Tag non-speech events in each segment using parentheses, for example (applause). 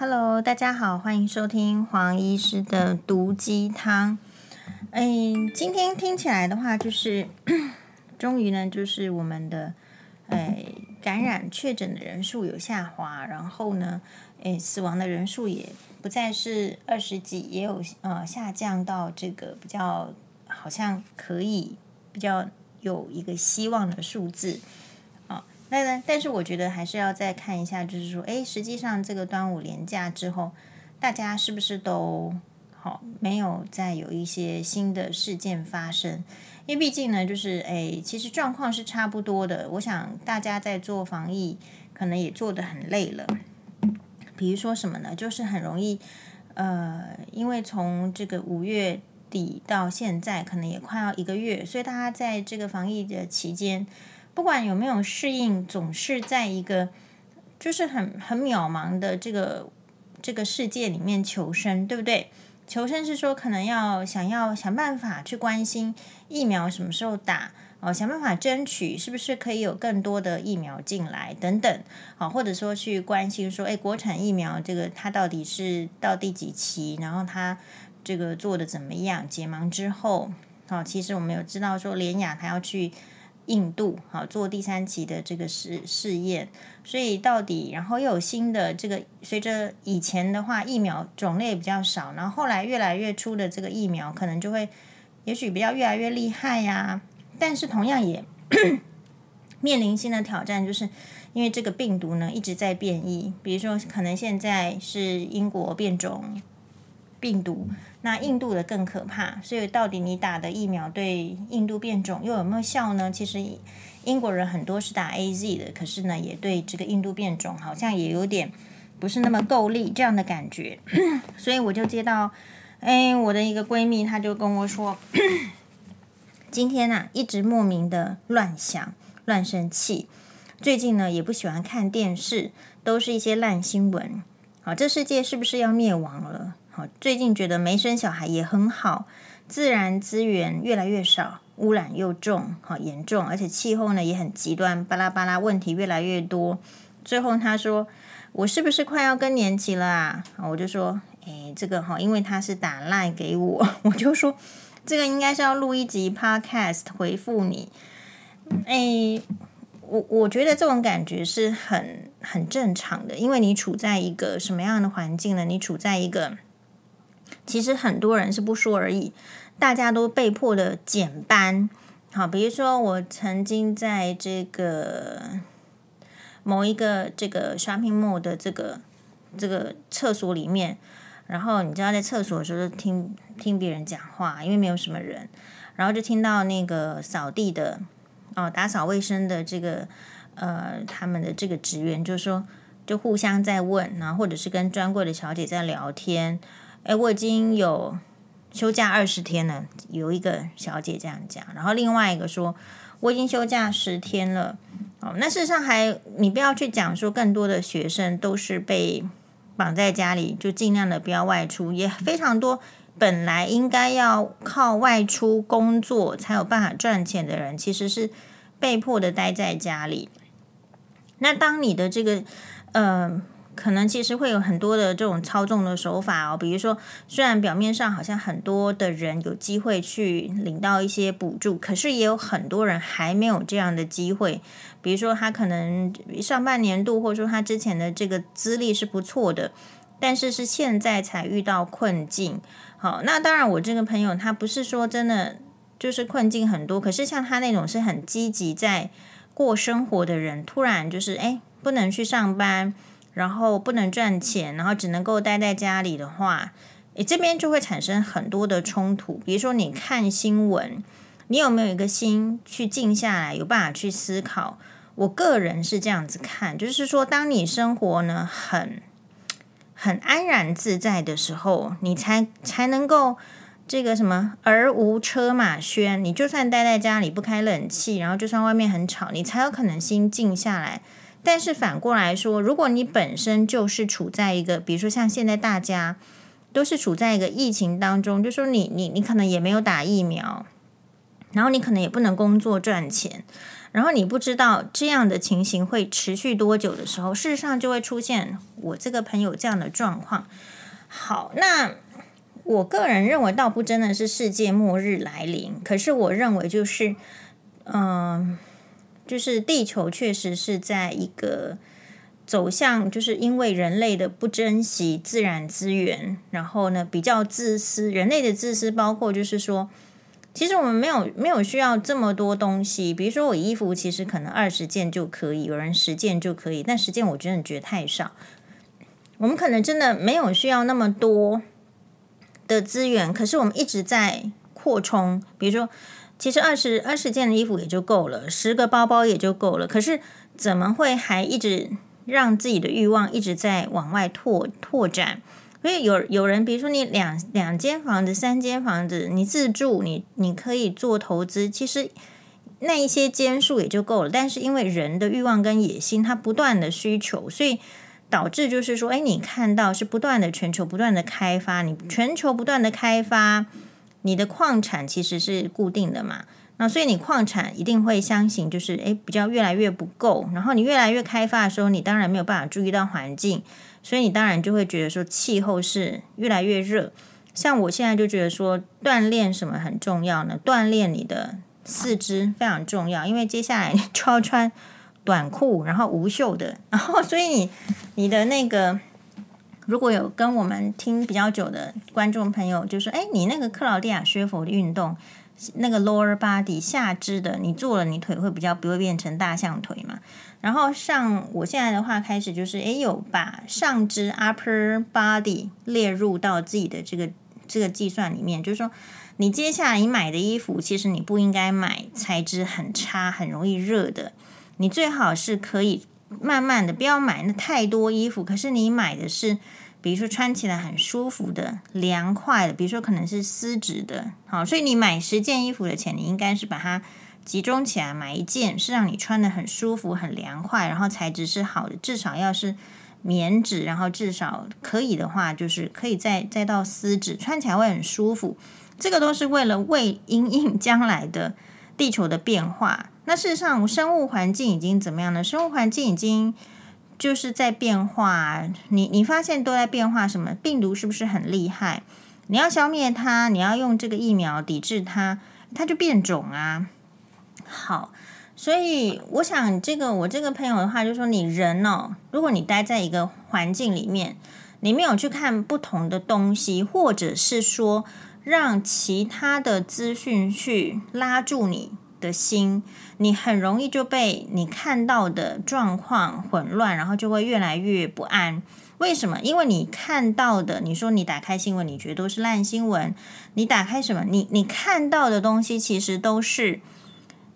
Hello，大家好，欢迎收听黄医师的毒鸡汤。哎，今天听起来的话，就是终于呢，就是我们的哎感染确诊的人数有下滑，然后呢，哎死亡的人数也不再是二十几，也有呃下降到这个比较好像可以比较有一个希望的数字。那呢？但是我觉得还是要再看一下，就是说，诶，实际上这个端午连假之后，大家是不是都好没有再有一些新的事件发生？因为毕竟呢，就是诶，其实状况是差不多的。我想大家在做防疫，可能也做得很累了。比如说什么呢？就是很容易，呃，因为从这个五月底到现在，可能也快要一个月，所以大家在这个防疫的期间。不管有没有适应，总是在一个就是很很渺茫的这个这个世界里面求生，对不对？求生是说可能要想要想办法去关心疫苗什么时候打哦，想办法争取是不是可以有更多的疫苗进来等等，好，或者说去关心说，哎，国产疫苗这个它到底是到第几期，然后它这个做的怎么样？解盲之后，好，其实我们有知道说连雅它要去。印度好做第三期的这个试试验，所以到底然后又有新的这个，随着以前的话疫苗种类比较少，然后后来越来越出的这个疫苗可能就会，也许比较越来越厉害呀、但是同样也 (clears throat) 面临新的挑战，就是因为这个病毒呢一直在变异，比如说可能现在是英国变种。病毒，那印度的更可怕，所以到底你打的疫苗对印度变种又有没有效呢？其实英国人很多是打 AZ 的，可是呢，也对这个印度变种好像也有点不是那么够力这样的感觉，(clears throat) 所以我就接到，哎，我的一个闺蜜，她就跟我说，(clears throat) 今天啊一直莫名的乱想、乱生气，最近呢也不喜欢看电视，都是一些烂新闻，好，这世界是不是要灭亡了？最近觉得没生小孩也很好，自然资源越来越少，污染又重，好严重，而且气候呢也很极端，巴拉巴拉问题越来越多。最后他说：“我是不是快要更年期了啊？”我就说：“诶，这个哈，因为他是打赖给我，(laughs) 我就说这个应该是要录一集 podcast 回复你。诶，我我觉得这种感觉是很很正常的，因为你处在一个什么样的环境呢？你处在一个。其实很多人是不说而已，大家都被迫的减班。好，比如说我曾经在这个某一个这个 shopping mall 的这个这个厕所里面，然后你知道在厕所的时候听听别人讲话，因为没有什么人，然后就听到那个扫地的哦，打扫卫生的这个呃他们的这个职员就说，就互相在问，然后或者是跟专柜的小姐在聊天。哎，我已经有休假二十天了，有一个小姐这样讲，然后另外一个说我已经休假十天了。哦，那事实上还你不要去讲说更多的学生都是被绑在家里，就尽量的不要外出，也非常多本来应该要靠外出工作才有办法赚钱的人，其实是被迫的待在家里。那当你的这个呃。可能其实会有很多的这种操纵的手法哦，比如说，虽然表面上好像很多的人有机会去领到一些补助，可是也有很多人还没有这样的机会。比如说，他可能上半年度或者说他之前的这个资历是不错的，但是是现在才遇到困境。好，那当然，我这个朋友他不是说真的就是困境很多，可是像他那种是很积极在过生活的人，突然就是诶，不能去上班。然后不能赚钱，然后只能够待在家里的话，你这边就会产生很多的冲突。比如说，你看新闻，你有没有一个心去静下来，有办法去思考？我个人是这样子看，就是说，当你生活呢很很安然自在的时候，你才才能够这个什么而无车马喧。你就算待在家里不开冷气，然后就算外面很吵，你才有可能心静下来。但是反过来说，如果你本身就是处在一个，比如说像现在大家都是处在一个疫情当中，就说你你你可能也没有打疫苗，然后你可能也不能工作赚钱，然后你不知道这样的情形会持续多久的时候，事实上就会出现我这个朋友这样的状况。好，那我个人认为倒不真的是世界末日来临，可是我认为就是，嗯、就是地球确实是在一个走向，就是因为人类的不珍惜自然资源，然后呢比较自私，人类的自私包括就是说。其实我们没有没有需要这么多东西，比如说我衣服其实可能二十件就可以，有人十件就可以，但十件我真的觉得太少。我们可能真的没有需要那么多的资源，可是我们一直在扩充。比如说，其实二十二十件的衣服也就够了，十个包包也就够了，可是怎么会还一直让自己的欲望一直在往外拓拓展？所以有有人，比如说你两两间房子、三间房子，你自住，你你可以做投资，其实那一些间数也就够了。但是因为人的欲望跟野心，它不断的需求，所以导致就是说，哎，你看到是不断的全球不断的开发，你全球不断的开发，你的矿产其实是固定的嘛。那所以你矿产一定会相信，就是哎，比较越来越不够，然后你越来越开发的时候，你当然没有办法注意到环境。所以你当然就会觉得说气候是越来越热，像我现在就觉得说锻炼什么很重要呢？锻炼你的四肢非常重要，因为接下来 (laughs) 就要穿短裤，然后无袖的，(laughs) 然后所以你你的那个如果有跟我们听比较久的观众朋友就说，哎，你那个克劳地亚薛佛的运动，那个 lower body 下肢的，你做了你腿会比较不会变成大象腿嘛？然后像我现在的话，开始就是诶，有把上肢 upper body 列入到自己的这个这个计算里面，就是说，你接下来你买的衣服，其实你不应该买材质很差、很容易热的，你最好是可以慢慢的，不要买那太多衣服。可是你买的是，比如说穿起来很舒服的、凉快的，比如说可能是丝质的，好，所以你买十件衣服的钱，你应该是把它。集中起来买一件，是让你穿得很舒服、很凉快，然后材质是好的，至少要是棉质，然后至少可以的话，就是可以再再到丝质，穿起来会很舒服。这个都是为了为因应将来的地球的变化。那事实上，生物环境已经怎么样呢？生物环境已经就是在变化。你你发现都在变化什么？病毒是不是很厉害？你要消灭它，你要用这个疫苗抵制它，它就变种啊。好，所以我想，这个我这个朋友的话，就说你人哦，如果你待在一个环境里面，你没有去看不同的东西，或者是说让其他的资讯去拉住你的心，你很容易就被你看到的状况混乱，然后就会越来越不安。为什么？因为你看到的，你说你打开新闻，你觉得都是烂新闻，你打开什么？你你看到的东西其实都是。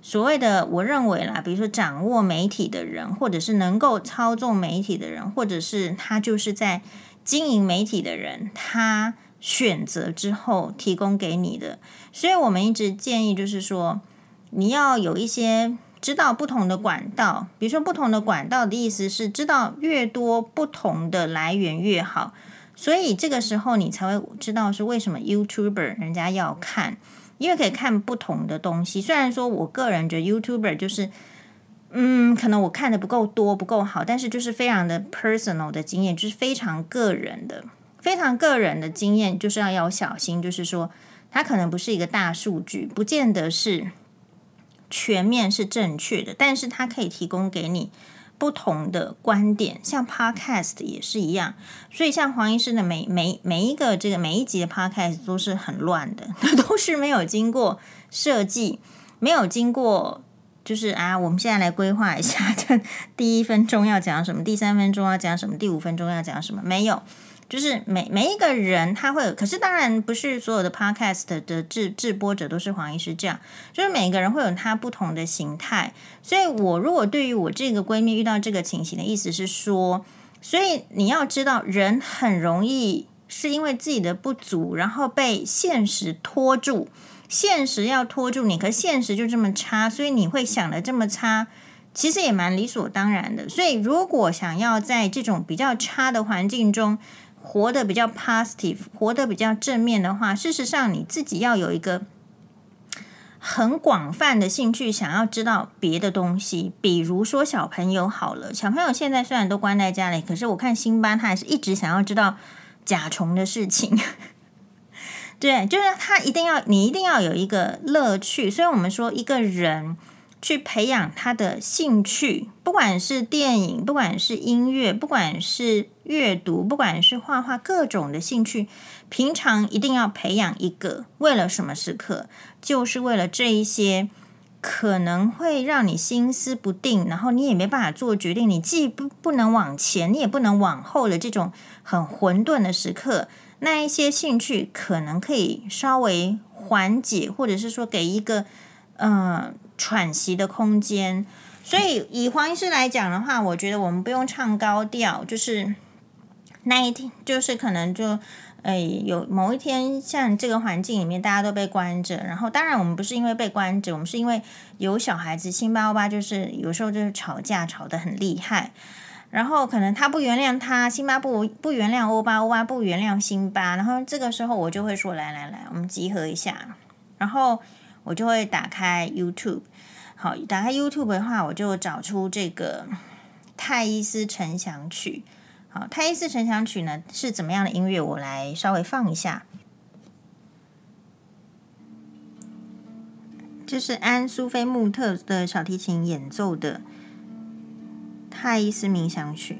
所谓的，我认为啦，比如说掌握媒体的人，或者是能够操纵媒体的人，或者是他就是在经营媒体的人，他选择之后提供给你的。所以我们一直建议，就是说你要有一些知道不同的管道，比如说不同的管道的意思是知道越多不同的来源越好。所以这个时候你才会知道是为什么 YouTuber 人家要看。因为可以看不同的东西，虽然说我个人觉得 YouTuber 就是，嗯，可能我看的不够多，不够好，但是就是非常的 personal 的经验，就是非常个人的，非常个人的经验，就是要要小心，就是说它可能不是一个大数据，不见得是全面是正确的，但是它可以提供给你。不同的观点，像 Podcast 也是一样，所以像黄医师的每每每一个这个每一集的 Podcast 都是很乱的，(laughs) 都是没有经过设计，没有经过就是啊，我们现在来规划一下，这 (laughs) 第一分钟要讲什么，第三分钟要讲什么，第五分钟要讲什么，没有。就是每每一个人他会有，可是当然不是所有的 podcast 的制制播者都是黄医师这样，就是每个人会有他不同的形态。所以我如果对于我这个闺蜜遇到这个情形的意思是说，所以你要知道，人很容易是因为自己的不足，然后被现实拖住，现实要拖住你，可现实就这么差，所以你会想的这么差，其实也蛮理所当然的。所以如果想要在这种比较差的环境中，活得比较 positive，活得比较正面的话，事实上你自己要有一个很广泛的兴趣，想要知道别的东西。比如说小朋友好了，小朋友现在虽然都关在家里，可是我看辛巴他还是一直想要知道甲虫的事情。(laughs) 对，就是他一定要，你一定要有一个乐趣。所以我们说一个人。去培养他的兴趣，不管是电影，不管是音乐，不管是阅读，不管是画画，各种的兴趣，平常一定要培养一个。为了什么时刻？就是为了这一些可能会让你心思不定，然后你也没办法做决定，你既不不能往前，你也不能往后的这种很混沌的时刻，那一些兴趣可能可以稍微缓解，或者是说给一个嗯。喘息的空间，所以以黄医师来讲的话，我觉得我们不用唱高调，就是那一天，就是可能就诶、有某一天，像这个环境里面大家都被关着，然后当然我们不是因为被关着，我们是因为有小孩子，辛巴欧巴就是有时候就是吵架吵得很厉害，然后可能他不原谅他，辛巴不不原谅欧巴，欧巴不原谅辛巴，然后这个时候我就会说，来来来，我们集合一下，然后我就会打开 YouTube。好，打开 YouTube 的话，我就找出这个《泰伊斯呈响曲》。好，《泰伊斯呈响曲》呢是怎么样的音乐？我来稍微放一下。这是安苏菲穆特的小提琴演奏的《泰伊斯冥想曲》。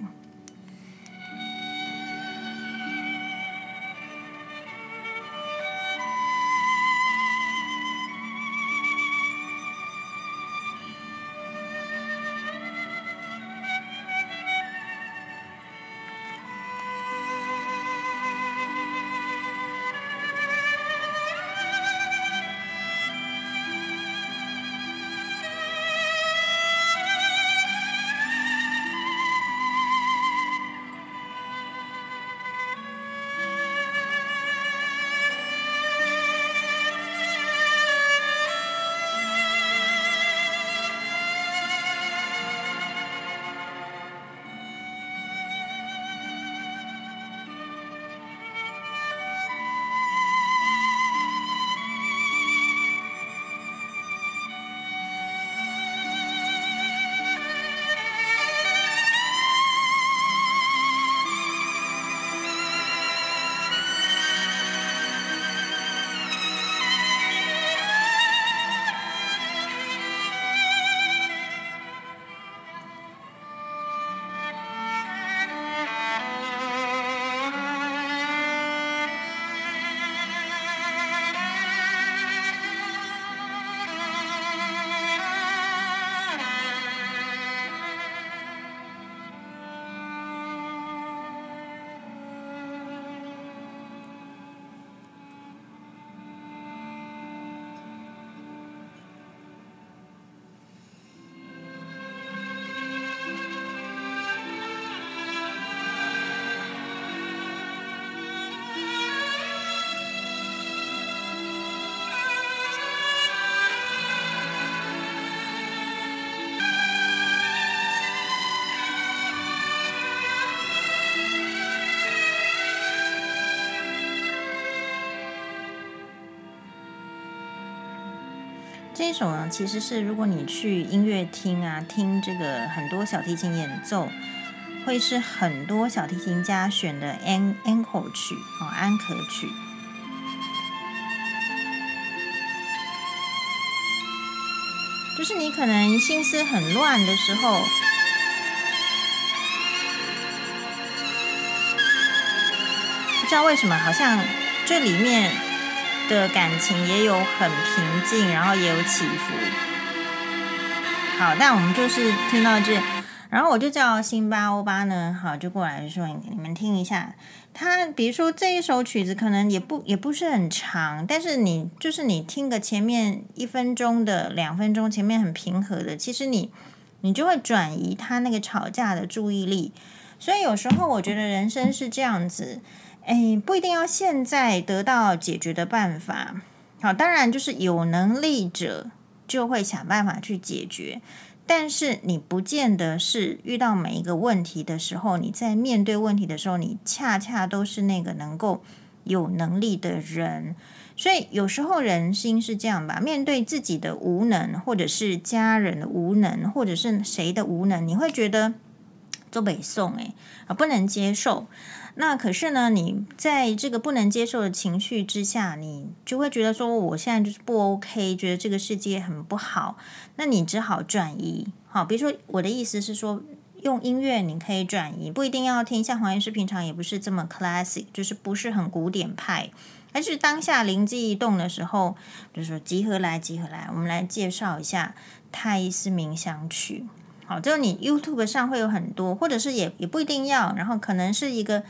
这首呢，其实是如果你去音乐厅啊，听这个很多小提琴演奏，会是很多小提琴家选的安安可曲哦，安可曲。就是你可能心思很乱的时候，不知道为什么，好像这里面。的感情也有很平静，然后也有起伏。好，但我们就是听到这，然后我就叫辛巴欧巴呢，好，就过来说，你们听一下。他比如说这一首曲子可能也不也不是很长，但是你就是你听个前面一分钟的、两分钟，前面很平和的，其实你你就会转移他那个吵架的注意力。所以有时候我觉得人生是这样子。哎，不一定要现在得到解决的办法。好，当然就是有能力者就会想办法去解决。但是你不见得是遇到每一个问题的时候，你在面对问题的时候，你恰恰都是那个能够有能力的人。所以有时候人心是这样吧，面对自己的无能，或者是家人的无能，或者是谁的无能，你会觉得做北宋诶啊，不能接受。那可是呢，你在这个不能接受的情绪之下，你就会觉得说，我现在就是不 OK，觉得这个世界很不好。那你只好转移。好，比如说我的意思是说，用音乐你可以转移，不一定要听。像黄医师平常也不是这么 classic，就是不是很古典派。但是当下灵机一动的时候，就是说集合来，集合来，我们来介绍一下《泰伊斯冥想曲》。好，就是你 YouTube 上会有很多，或者是也也不一定要，然后可能是一个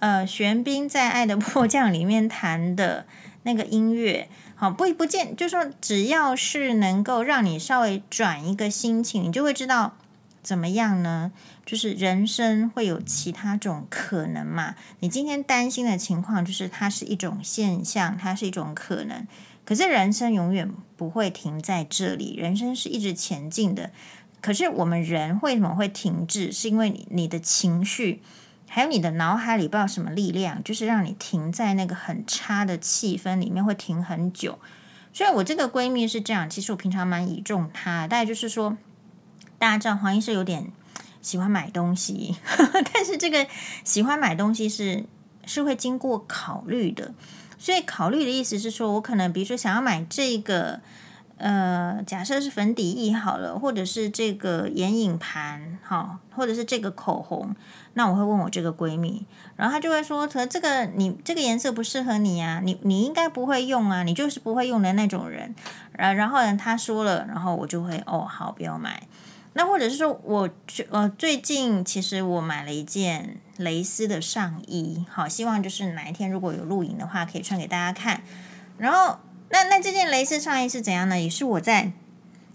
呃玄彬在《爱的迫降》里面弹的那个音乐。好，不不见，就说只要是能够让你稍微转一个心情，你就会知道。怎么样呢？就是人生会有其他种可能嘛。你今天担心的情况，就是它是一种现象，它是一种可能。可是人生永远不会停在这里，人生是一直前进的。可是我们人为什么会停滞？是因为你的情绪，还有你的脑海里不知道什么力量，就是让你停在那个很差的气氛里面，会停很久。所以我这个闺蜜是这样，其实我平常蛮倚重她，大概就是说。大家知道黄医师有点喜欢买东西，(laughs) 但是这个喜欢买东西是是会经过考虑的。所以考虑的意思是说，我可能比如说想要买这个，呃，假设是粉底液好了，或者是这个眼影盘，好，或者是这个口红，那我会问我这个闺蜜，然后她就会说：“可这个你这个颜色不适合你啊，你你应该不会用啊，你就是不会用的那种人。”然然后呢，她说了，然后我就会哦，好，不要买。那或者是说，我呃最近其实我买了一件蕾丝的上衣，好，希望就是哪一天如果有录影的话，可以穿给大家看。然后，那那这件蕾丝上衣是怎样呢？也是我在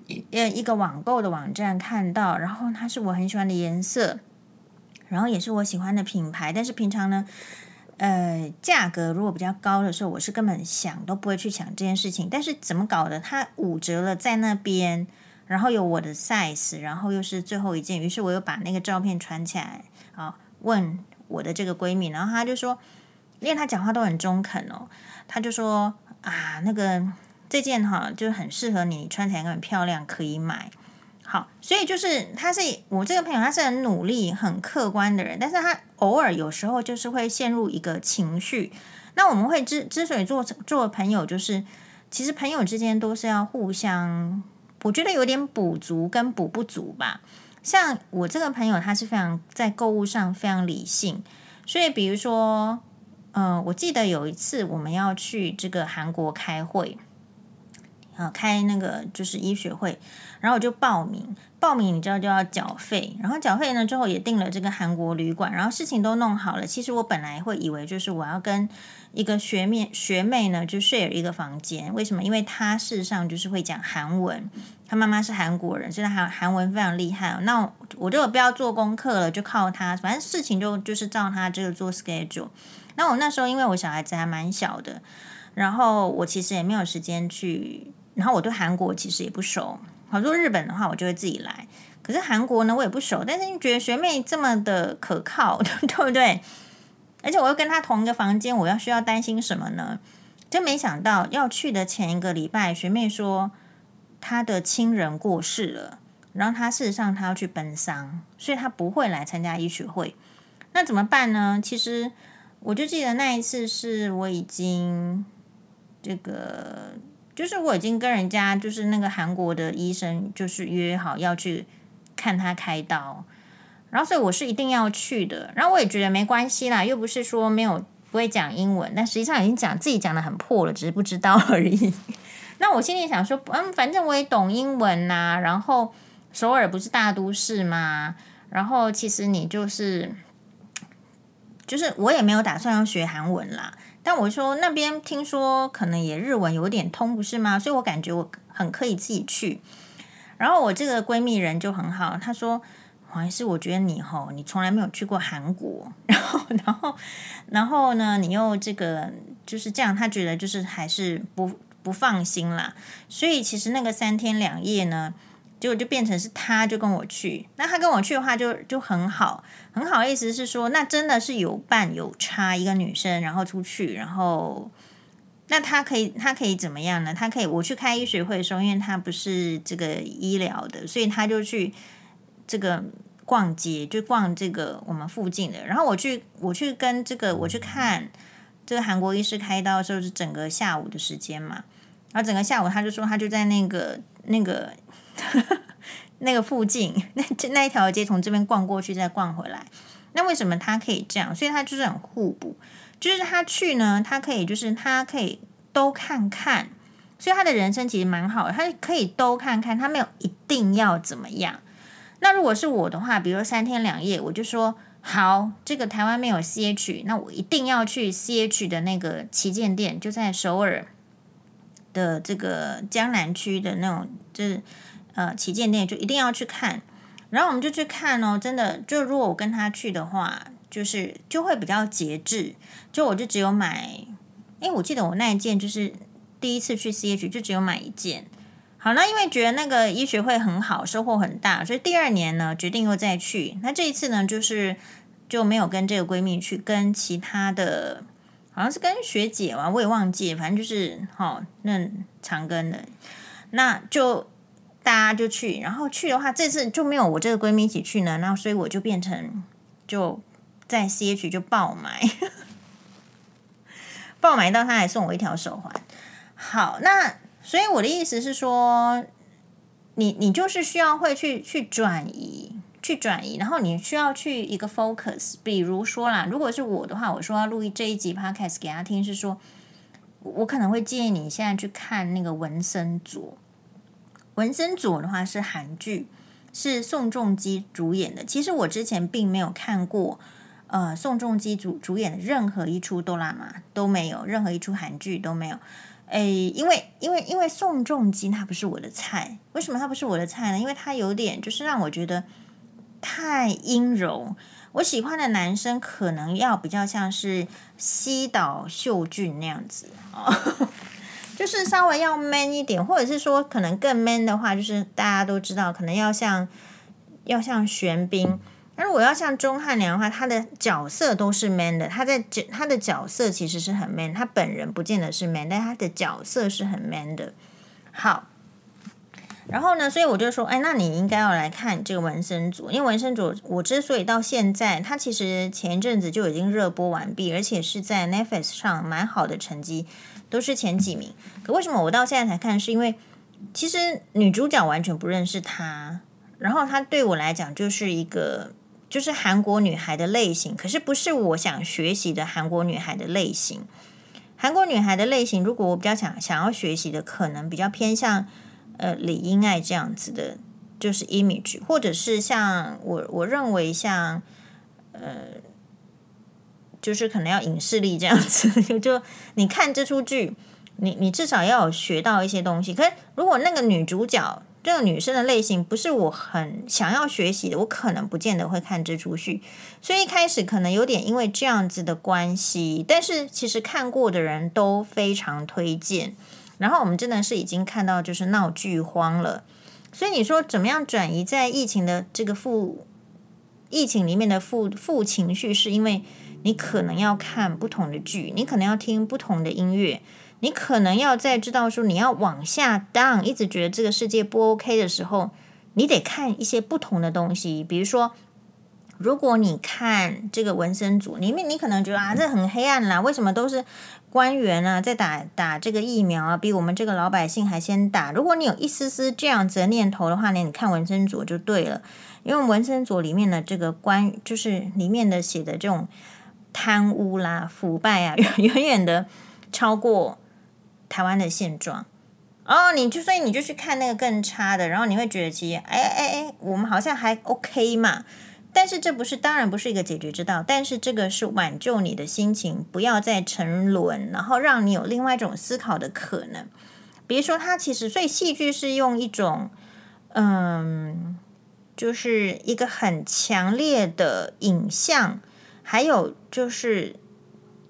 一一个网购的网站看到，然后它是我很喜欢的颜色，然后也是我喜欢的品牌。但是平常呢，呃，价格如果比较高的时候，我是根本想都不会去想这件事情。但是怎么搞的？它五折了，在那边。然后有我的 size，然后又是最后一件，于是我又把那个照片传起来，啊，问我的这个闺蜜，然后她就说，因为她讲话都很中肯哦，她就说啊，那个这件哈就很适合你，穿起来很漂亮，可以买。好，所以就是他是我这个朋友，他是很努力、很客观的人，但是他偶尔有时候就是会陷入一个情绪。那我们会之之所以做做朋友，就是其实朋友之间都是要互相。我觉得有点补足跟补不足吧。像我这个朋友，他是非常在购物上非常理性，所以比如说，呃，我记得有一次我们要去这个韩国开会，啊，开那个就是医学会，然后我就报名，报名你知道就要缴费，然后缴费呢之后也订了这个韩国旅馆，然后事情都弄好了。其实我本来会以为就是我要跟。一个学妹学妹呢，就 share 一个房间。为什么？因为她事实上就是会讲韩文，她妈妈是韩国人，所以韩韩文非常厉害。那我就不要做功课了，就靠她，反正事情就就是照她这个做 schedule。那我那时候因为我小孩子还蛮小的，然后我其实也没有时间去，然后我对韩国其实也不熟。好，说日本的话，我就会自己来。可是韩国呢，我也不熟。但是你觉得学妹这么的可靠，(laughs) 对不对？而且我又跟她同一个房间，我要需要担心什么呢？真没想到要去的前一个礼拜，学妹说她的亲人过世了，然后她事实上她要去奔丧，所以她不会来参加医学会。那怎么办呢？其实我就记得那一次是我已经这个，就是我已经跟人家就是那个韩国的医生就是约好要去看他开刀。然后，所以我是一定要去的。然后我也觉得没关系啦，又不是说没有不会讲英文，但实际上已经讲自己讲得很破了，只是不知道而已。(laughs) 那我心里想说，嗯，反正我也懂英文呐、然后首尔不是大都市嘛？然后其实你就是，就是我也没有打算要学韩文啦。但我说那边听说可能也日文有点通，不是吗？所以我感觉我很可以自己去。然后我这个闺蜜人就很好，她说。还是我觉得你吼，你从来没有去过韩国，然后，然后，然后呢，你又这个就是这样，她觉得就是还是不不放心啦。所以其实那个三天两夜呢，结果就变成是他就跟我去，那他跟我去的话就就很好，很好意思是说，那真的是有伴有差一个女生，然后出去，然后那他可以他可以怎么样呢？他可以我去开医学会的时候，因为他不是这个医疗的，所以他就去这个逛街，就逛这个我们附近的，然后我去我去跟这个我去看这个韩国医师开刀的时候是整个下午的时间嘛，然后整个下午他就说他就在那个那个。(laughs) 那个附近，(laughs) 那那一条街从这边逛过去，再逛回来。那为什么他可以这样？所以他就是很互补，就是他去呢，他可以就是他可以都看看，所以他的人生其实蛮好的，他可以都看看，他没有一定要怎么样。那如果是我的话，比如说三天两夜，我就说好，这个台湾没有 CH，那我一定要去 CH 的那个旗舰店，就在首尔的这个江南区的那种，就是。呃，旗舰店就一定要去看，然后我们就去看哦。真的，就如果我跟他去的话，就是就会比较节制。就我就只有买，诶，我记得我那一件就是第一次去 CH 就只有买一件。好，那因为觉得那个医学会很好，收获很大，所以第二年呢决定又再去。那这一次呢，就是就没有跟这个闺蜜去，跟其他的，好像是跟学姐嘛，我也忘记，反正就是好、哦、那长庚的，那就。大家就去，然后去的话，这次就没有我这个闺蜜一起去呢，然后所以我就变成就在 CH 就爆买，(laughs) 爆买到他还送我一条手环。好，那所以我的意思是说，你你就是需要会去去转移，去转移，然后你需要去一个 focus。比如说啦，如果是我的话，我说要录一这一集 podcast 给他听，是说我可能会建议你现在去看那个文森佐。文森佐的话是韩剧，是宋仲基主演的。其实我之前并没有看过，呃，宋仲基主主演的任何一出哆啦 A 都没有，任何一出韩剧都没有。诶，因为因为因为宋仲基他不是我的菜。为什么他不是我的菜呢？因为他有点就是让我觉得太阴柔。我喜欢的男生可能要比较像是西岛秀俊那样子哦。就是稍微要 man 一点，或者是说可能更 man 的话，就是大家都知道，可能要像要像玄彬。那如果要像钟汉良的话，他的角色都是 man 的，他在角他的角色其实是很 man，他本人不见得是 man，但他的角色是很 man 的。好，然后呢，所以我就说，哎，那你应该要来看这个文森佐，因为文森佐我之所以到现在，它其实前一阵子就已经热播完毕，而且是在 Netflix 上蛮好的成绩。都是前几名，可为什么我到现在才看？是因为其实女主角完全不认识她，然后她对我来讲就是一个就是韩国女孩的类型，可是不是我想学习的韩国女孩的类型。韩国女孩的类型，如果我比较想想要学习的，可能比较偏向呃李英爱这样子的，就是 image，或者是像我我认为像呃。就是可能要影视力这样子，(laughs) 就你看这出剧，你你至少要有学到一些东西。可是如果那个女主角这个女生的类型不是我很想要学习的，我可能不见得会看这出剧。所以一开始可能有点因为这样子的关系，但是其实看过的人都非常推荐。然后我们真的是已经看到就是闹剧荒了。所以你说怎么样转移在疫情的这个负疫情里面的负负情绪，是因为？你可能要看不同的剧，你可能要听不同的音乐，你可能要在知道说你要往下 down，一直觉得这个世界不 OK 的时候，你得看一些不同的东西。比如说，如果你看这个文森佐里面，你可能觉得啊，这很黑暗啦，为什么都是官员啊在打打这个疫苗啊，比我们这个老百姓还先打？如果你有一丝丝这样子的念头的话呢，你看文森组就对了，因为文森组里面的这个官，就是里面的写的这种。贪污啦、腐败啊，(laughs) 远远的超过台湾的现状哦。你就所以你就去看那个更差的，然后你会觉得其实，哎哎哎，我们好像还 OK 嘛。但是这不是，当然不是一个解决之道。但是这个是挽救你的心情，不要再沉沦，然后让你有另外一种思考的可能。比如说，它其实所以戏剧是用一种，嗯，就是一个很强烈的影像。还有就是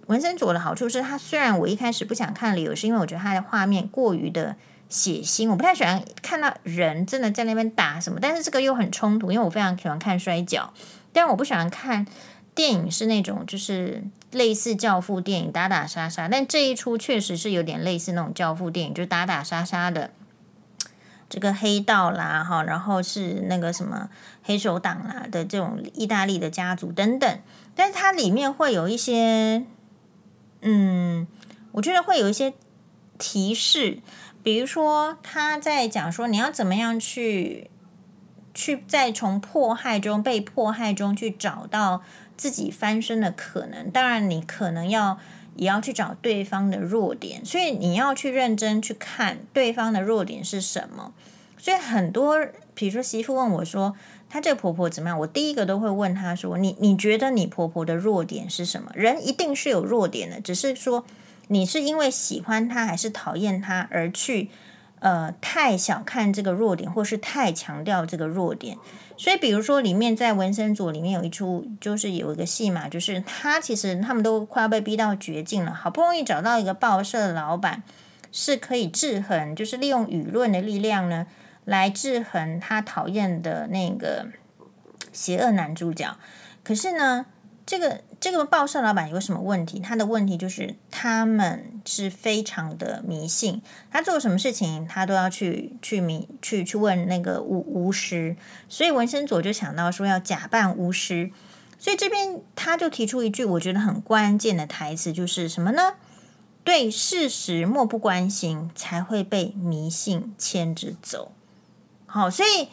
文森佐的好处是，他虽然我一开始不想看理由，是因为我觉得他的画面过于的血腥，我不太喜欢看到人真的在那边打什么，但是这个又很冲突，因为我非常喜欢看摔跤，但我不喜欢看电影是那种就是类似教父电影打打杀杀，但这一出确实是有点类似那种教父电影，就是打打杀杀的这个黑道啦，哈，然后是那个什么黑手党啦的这种意大利的家族等等，但是它里面会有一些，嗯，我觉得会有一些提示。比如说，他在讲说你要怎么样去去再从迫害中被迫害中去找到自己翻身的可能。当然，你可能要也要去找对方的弱点，所以你要去认真去看对方的弱点是什么。所以很多，比如说媳妇问我说，她这个婆婆怎么样？我第一个都会问她说，你你觉得你婆婆的弱点是什么？人一定是有弱点的，只是说。你是因为喜欢他还是讨厌他而去，呃，太小看这个弱点，或是太强调这个弱点。所以，比如说里面在《文森佐》里面有一出，就是有一个戏嘛，就是他其实他们都快要被逼到绝境了，好不容易找到一个报社的老板是可以制衡，就是利用舆论的力量呢来制衡他讨厌的那个邪恶男主角。可是呢，这个。这个报社老板有什么问题？他的问题就是他们是非常的迷信，他做什么事情他都要去去迷去去问那个巫巫师，所以文森佐就想到说要假扮巫师，所以这边他就提出一句我觉得很关键的台词，就是什么呢？对事实漠不关心，才会被迷信牵着走。好，所以。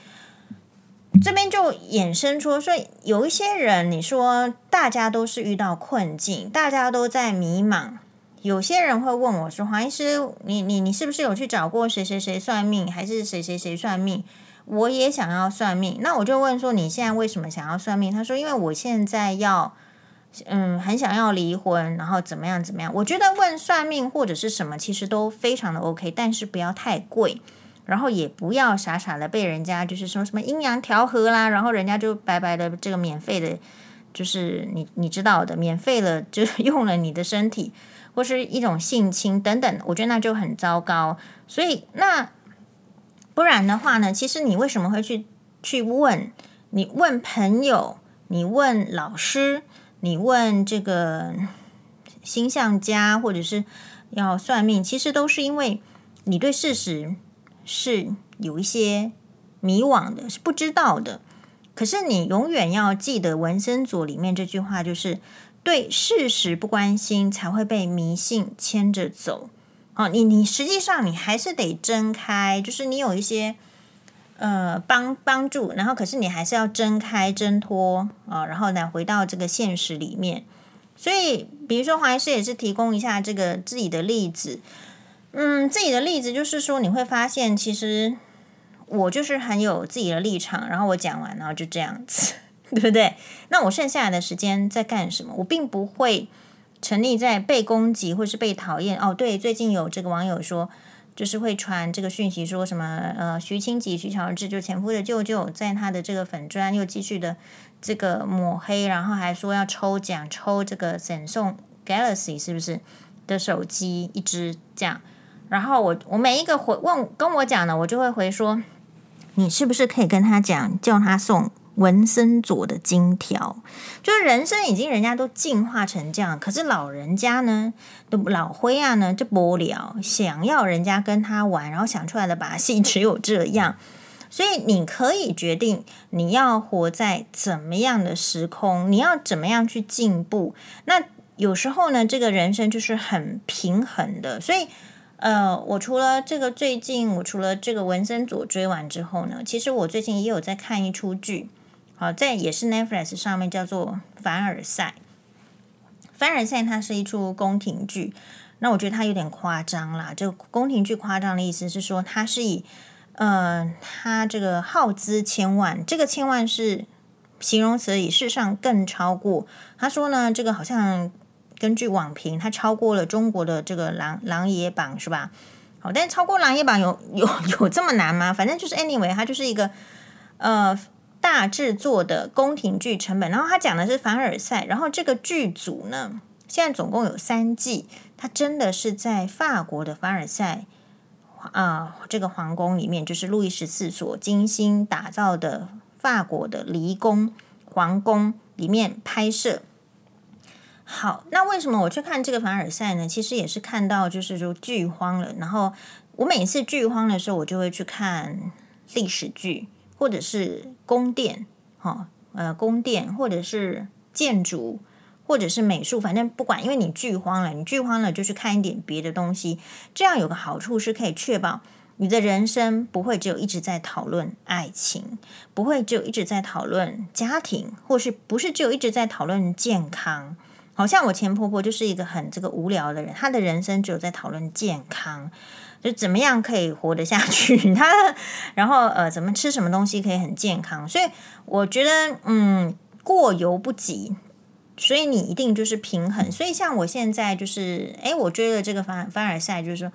这边就衍生出，所以有一些人，你说大家都是遇到困境，大家都在迷茫。有些人会问我说：“黄医师，你你你是不是有去找过谁谁谁算命，还是谁谁谁算命？”我也想要算命，那我就问说：“你现在为什么想要算命？”他说：“因为我现在要，嗯，很想要离婚，然后怎么样怎么样。”我觉得问算命或者是什么，其实都非常的 OK，但是不要太贵。然后也不要傻傻的被人家就是说什么阴阳调和啦，然后人家就白白的这个免费的，就是你你知道的，免费了就 (laughs) 用了你的身体，或是一种性侵等等，我觉得那就很糟糕。所以那不然的话呢，其实你为什么会去去问？你问朋友，你问老师，你问这个星象家，或者是要算命，其实都是因为你对事实。是有一些迷惘的，是不知道的。可是你永远要记得文森佐里面这句话，就是对事实不关心，才会被迷信牵着走。哦，你你实际上你还是得睁开，就是你有一些呃帮帮助，然后可是你还是要睁开挣脱啊，然后呢回到这个现实里面。所以，比如说黄医师也是提供一下这个自己的例子。嗯，自己的例子就是说，你会发现，其实我就是很有自己的立场，然后我讲完，然后就这样子，(laughs) 对不对？那我剩下来的时间在干什么？我并不会沉溺在被攻击或是被讨厌。哦，对，最近有这个网友说，就是会传这个讯息，说什么呃，徐清吉、徐乔治就前夫的舅舅，在他的这个粉专又继续的这个抹黑，然后还说要抽奖，抽这个沈送 Galaxy，是不是的手机一支这样。然后我我每一个回问跟我讲的，我就会回说，你是不是可以跟他讲，叫他送文森佐的金条？就是人生已经人家都进化成这样，可是老人家呢，都老灰啊呢就不了，想要人家跟他玩，然后想出来的把戏只有这样。所以你可以决定你要活在怎么样的时空，你要怎么样去进步。那有时候呢，这个人生就是很平衡的，所以。呃，我除了这个最近，我除了这个文森佐追完之后呢，其实我最近也有在看一出剧，好，在也是 Netflix 上面叫做《凡尔赛》。凡尔赛它是一出宫廷剧，那我觉得它有点夸张啦。就宫廷剧夸张的意思是说，它是以，呃，它这个耗资千万，这个千万是形容词，以事上更超过。他说呢，这个好像。根据网评，它超过了中国的这个琅琅琊榜，是吧？好，但超过琅琊榜有有有这么难吗？反正就是 anyway，它就是一个呃大制作的宫廷剧成本。然后它讲的是凡尔赛，然后这个剧组呢，现在总共有三季，它真的是在法国的凡尔赛啊、这个皇宫里面就是路易十四所精心打造的法国的离宫皇宫里面拍摄。好，那为什么我去看这个凡尔赛呢？其实也是看到就是说剧荒了。然后我每次剧荒的时候，我就会去看历史剧，或者是宫殿，哈、呃，宫殿，或者是建筑，或者是美术，反正不管，因为你剧荒了，你剧荒了就去看一点别的东西。这样有个好处是可以确保你的人生不会只有一直在讨论爱情，不会只有一直在讨论家庭，或是不是只有一直在讨论健康。好像我前婆婆就是一个很这个无聊的人，她的人生只有在讨论健康，就怎么样可以活得下去，(laughs) 她然后呃怎么吃什么东西可以很健康，所以我觉得嗯过犹不及，所以你一定就是平衡。所以像我现在就是哎，我追了这个凡凡尔赛，就是说，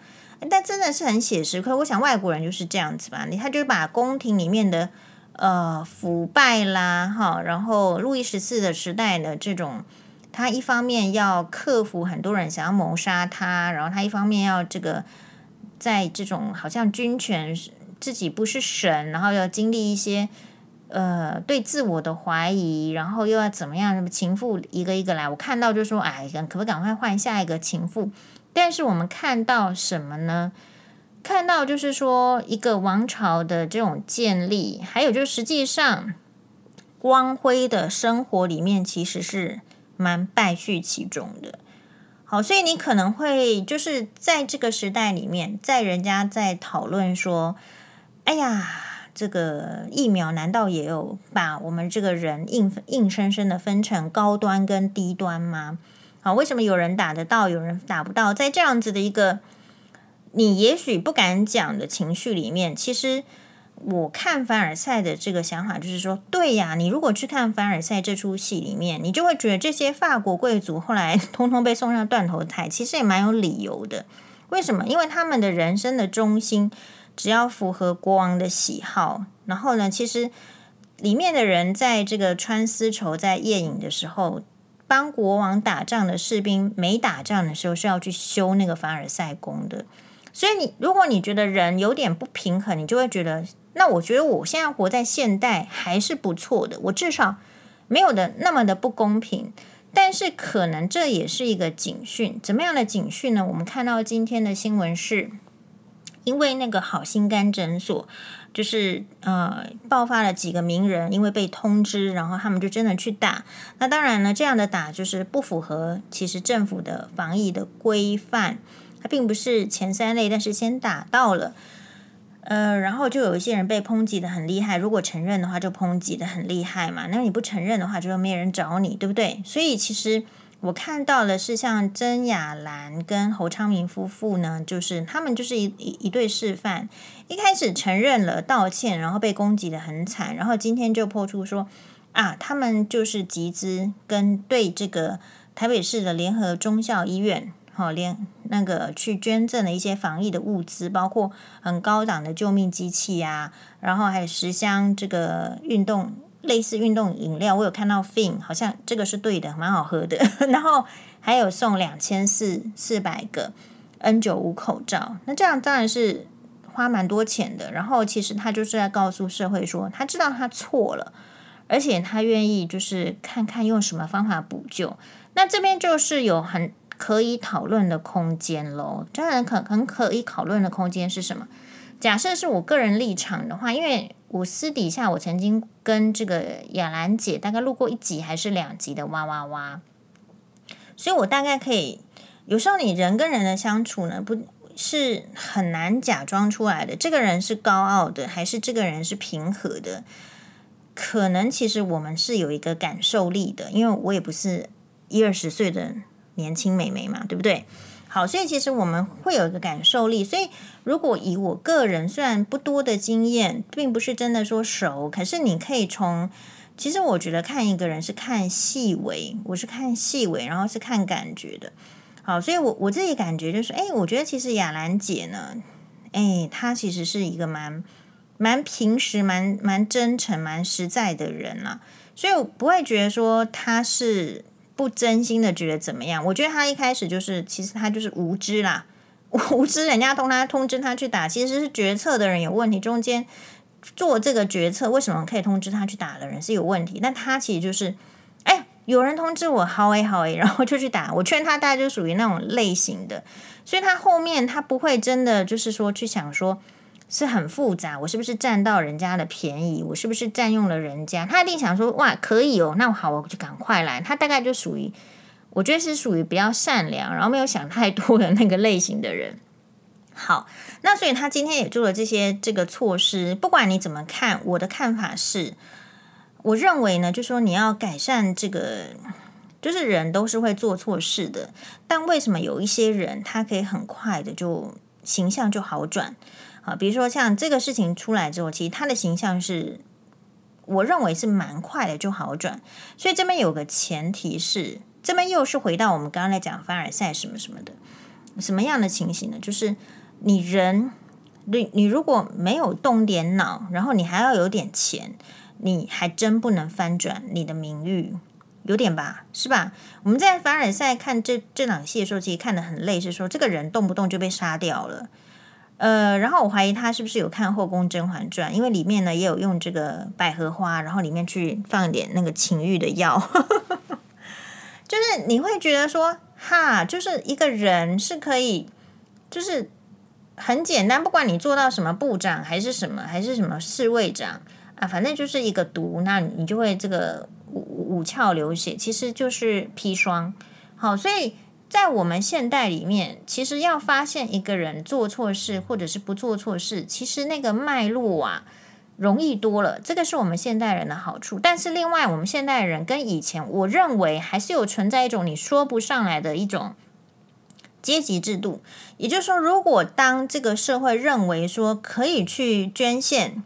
但真的是很写实。可我想外国人就是这样子吧，你他就把宫廷里面的呃腐败啦哈，然后路易十四的时代的这种。他一方面要克服很多人想要谋杀他，然后他一方面要这个在这种好像君权自己不是神，然后要经历一些呃对自我的怀疑，然后又要怎么样？什么情妇一个一个来，我看到就说，哎，可不可以赶快换下一个情妇？但是我们看到什么呢？看到就是说一个王朝的这种建立，还有就是实际上光辉的生活里面其实是。蛮败絮其中的，好，所以你可能会就是在这个时代里面，在人家在讨论说，哎呀，这个疫苗难道也有把我们这个人硬硬生生的分成高端跟低端吗？好，为什么有人打得到，有人打不到？在这样子的一个你也许不敢讲的情绪里面，其实。我看凡尔赛的这个想法就是说，对呀，你如果去看凡尔赛这出戏里面，你就会觉得这些法国贵族后来 (laughs) 通通被送上断头台，其实也蛮有理由的。为什么？因为他们的人生的中心只要符合国王的喜好，然后呢，其实里面的人在这个穿丝绸在夜饮的时候，帮国王打仗的士兵没打仗的时候是要去修那个凡尔赛宫的。所以你如果你觉得人有点不平衡，你就会觉得。那我觉得我现在活在现代还是不错的，我至少没有的那么的不公平。但是可能这也是一个警讯，怎么样的警讯呢？我们看到今天的新闻是，因为那个好心肝诊所就是呃爆发了几个名人，因为被通知，然后他们就真的去打。那当然呢，这样的打就是不符合其实政府的防疫的规范，它并不是前三类，但是先打到了。呃，然后就有一些人被抨击的很厉害。如果承认的话，就抨击的很厉害嘛。那你不承认的话，就没有人找你，对不对？所以其实我看到的是，像曾雅兰跟侯昌明夫妇呢，就是他们就是一一一对示范。一开始承认了道歉，然后被攻击的很惨，然后今天就破出说啊，他们就是集资跟对这个台北市的联合中校医院。好，连那个去捐赠的一些防疫的物资，包括很高档的救命机器、啊，然后还有十箱这个运动类似运动饮料，我有看到 Fin，好像这个是对的，蛮好喝的。(laughs) 然后还有送两千四四百个 N 九五口罩，那这样当然是花蛮多钱的。然后其实他就是在告诉社会说，他知道他错了，而且他愿意就是看看用什么方法补救。那这边就是有很。可以讨论的空间喽，当然可很可以讨论的空间是什么？假设是我个人立场的话，因为我私底下我曾经跟这个亚兰姐大概录过一集还是两集的哇哇哇，所以我大概可以，有时候你人跟人的相处呢，不是很难假装出来的，这个人是高傲的，还是这个人是平和的？可能其实我们是有一个感受力的，因为我也不是一二十岁的。年轻美眉嘛，对不对？好，所以其实我们会有一个感受力。所以如果以我个人虽然不多的经验，并不是真的说熟，可是你可以从，其实我觉得看一个人是看细微，我是看细微，然后是看感觉的。好，所以我我自己感觉就是，哎，我觉得其实亚兰姐呢，哎，她其实是一个蛮蛮平时、蛮蛮真诚、蛮实在的人啦。所以我不会觉得说她是。不真心的觉得怎么样？我觉得他一开始就是，其实他就是无知啦，(laughs) 无知，人家通他通知他去打，其实是决策的人有问题。中间做这个决策，为什么可以通知他去打的人是有问题？那他其实就是，哎，有人通知我，好诶好诶，然后就去打。我劝他，大概就属于那种类型的，所以他后面他不会真的就是说去想说。是很复杂，我是不是占到人家的便宜？我是不是占用了人家？他一定想说，哇，可以哦，那好，我就赶快来。他大概就属于，我觉得是属于比较善良，然后没有想太多的那个类型的人。好，那所以他今天也做了这些这个措施。不管你怎么看，我的看法是，我认为呢，就说你要改善这个，就是人都是会做错事的，但为什么有一些人他可以很快的就形象就好转？啊，比如说像这个事情出来之后，其实他的形象是，我认为是蛮快的就好转。所以这边有个前提是，这边又是回到我们刚刚在讲凡尔赛什么什么的，什么样的情形呢？就是你人，你你如果没有动点脑，然后你还要有点钱，你还真不能翻转你的名誉，有点吧，是吧？我们在凡尔赛看这这场戏的时候，其实看得很累，是说这个人动不动就被杀掉了。呃，然后我怀疑他是不是有看《后宫甄嬛传》，因为里面呢也有用这个百合花，然后里面去放点那个情欲的药，(laughs) 就是你会觉得说，哈，就是一个人是可以，就是很简单，不管你做到什么部长还是什么，还是什么侍卫长啊，反正就是一个毒，那你就会这个五五窍流血，其实就是砒霜。好，所以。在我们现代里面，其实要发现一个人做错事或者是不做错事，其实那个脉络啊容易多了。这个是我们现代人的好处。但是另外，我们现代人跟以前，我认为还是有存在一种你说不上来的一种阶级制度。也就是说，如果当这个社会认为说可以去捐献、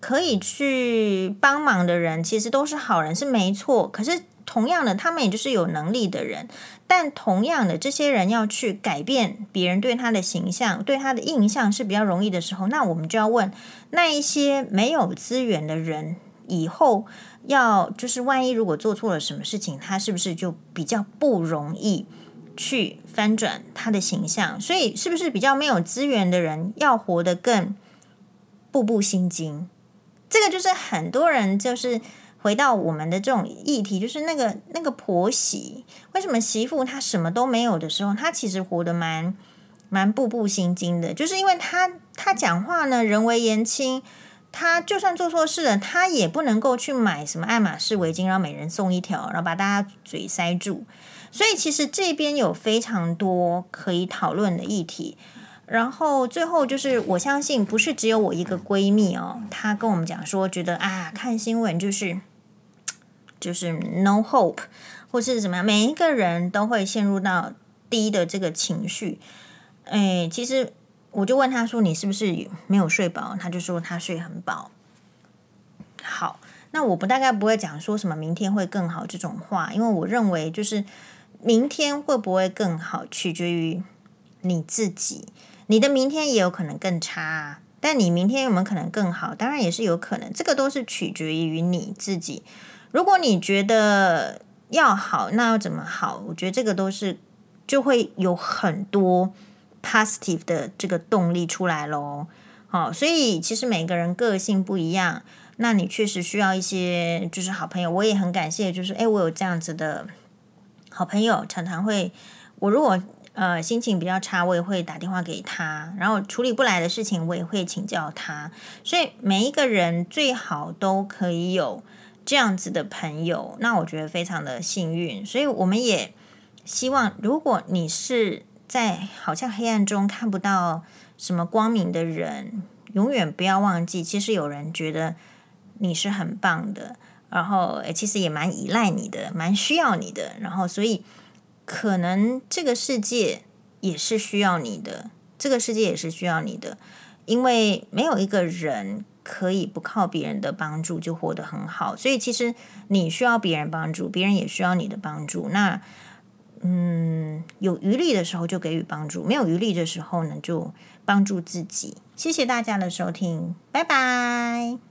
可以去帮忙的人，其实都是好人，是没错。可是。同样的，他们也就是有能力的人，但同样的，这些人要去改变别人对他的形象、对他的印象是比较容易的时候，那我们就要问那一些没有资源的人，以后要就是万一如果做错了什么事情，他是不是就比较不容易去翻转他的形象？所以，是不是比较没有资源的人要活得更步步心惊？这个就是很多人就是。回到我们的这种议题，就是那个那个婆媳，为什么媳妇她什么都没有的时候，她其实活得蛮蛮步步心惊的，就是因为她她讲话呢，人微言轻，她就算做错事了，她也不能够去买什么爱马仕围巾，然后每人送一条，然后把大家嘴塞住。所以其实这边有非常多可以讨论的议题。然后最后就是，我相信不是只有我一个闺蜜哦，她跟我们讲说，觉得啊，看新闻就是就是 no hope，或是怎么样，每一个人都会陷入到低的这个情绪。哎，其实我就问她说，你是不是没有睡饱？她就说她睡很饱。好，那我不大概不会讲说什么明天会更好这种话，因为我认为就是明天会不会更好，取决于你自己。你的明天也有可能更差，但你明天有没有可能更好？当然也是有可能，这个都是取决于你自己。如果你觉得要好，那要怎么好？我觉得这个都是就会有很多 positive 的这个动力出来喽。好，所以其实每个人个性不一样，那你确实需要一些就是好朋友。我也很感谢，就是诶，我有这样子的好朋友，常常会我如果。呃，心情比较差，我也会打电话给他，然后处理不来的事情，我也会请教他。所以每一个人最好都可以有这样子的朋友，那我觉得非常的幸运。所以我们也希望，如果你是在好像黑暗中看不到什么光明的人，永远不要忘记，其实有人觉得你是很棒的，然后诶，其实也蛮依赖你的，蛮需要你的，然后所以。可能这个世界也是需要你的，这个世界也是需要你的，因为没有一个人可以不靠别人的帮助就活得很好。所以其实你需要别人帮助，别人也需要你的帮助。那嗯，有余力的时候就给予帮助，没有余力的时候呢，就帮助自己。谢谢大家的收听，拜拜。